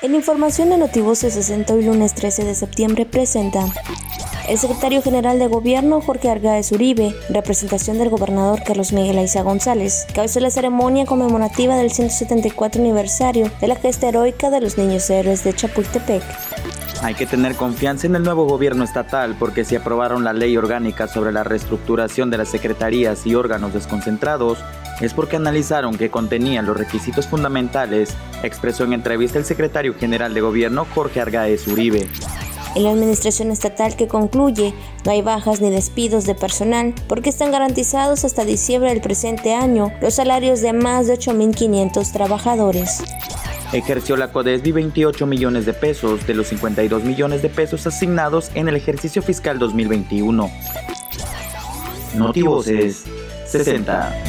En información de Notivoce 60 hoy lunes 13 de septiembre presenta el secretario general de Gobierno, Jorge Argaez Uribe, representación del gobernador Carlos Miguel Aiza González, cabezó la ceremonia conmemorativa del 174 aniversario de la gesta heroica de los niños héroes de Chapultepec. Hay que tener confianza en el nuevo gobierno estatal porque si aprobaron la ley orgánica sobre la reestructuración de las secretarías y órganos desconcentrados, es porque analizaron que contenían los requisitos fundamentales, expresó en entrevista el secretario general de gobierno Jorge Argaez Uribe. En la administración estatal que concluye, no hay bajas ni despidos de personal porque están garantizados hasta diciembre del presente año los salarios de más de 8.500 trabajadores. Ejerció la CODESBI 28 millones de pesos de los 52 millones de pesos asignados en el ejercicio fiscal 2021. Notivoces 60.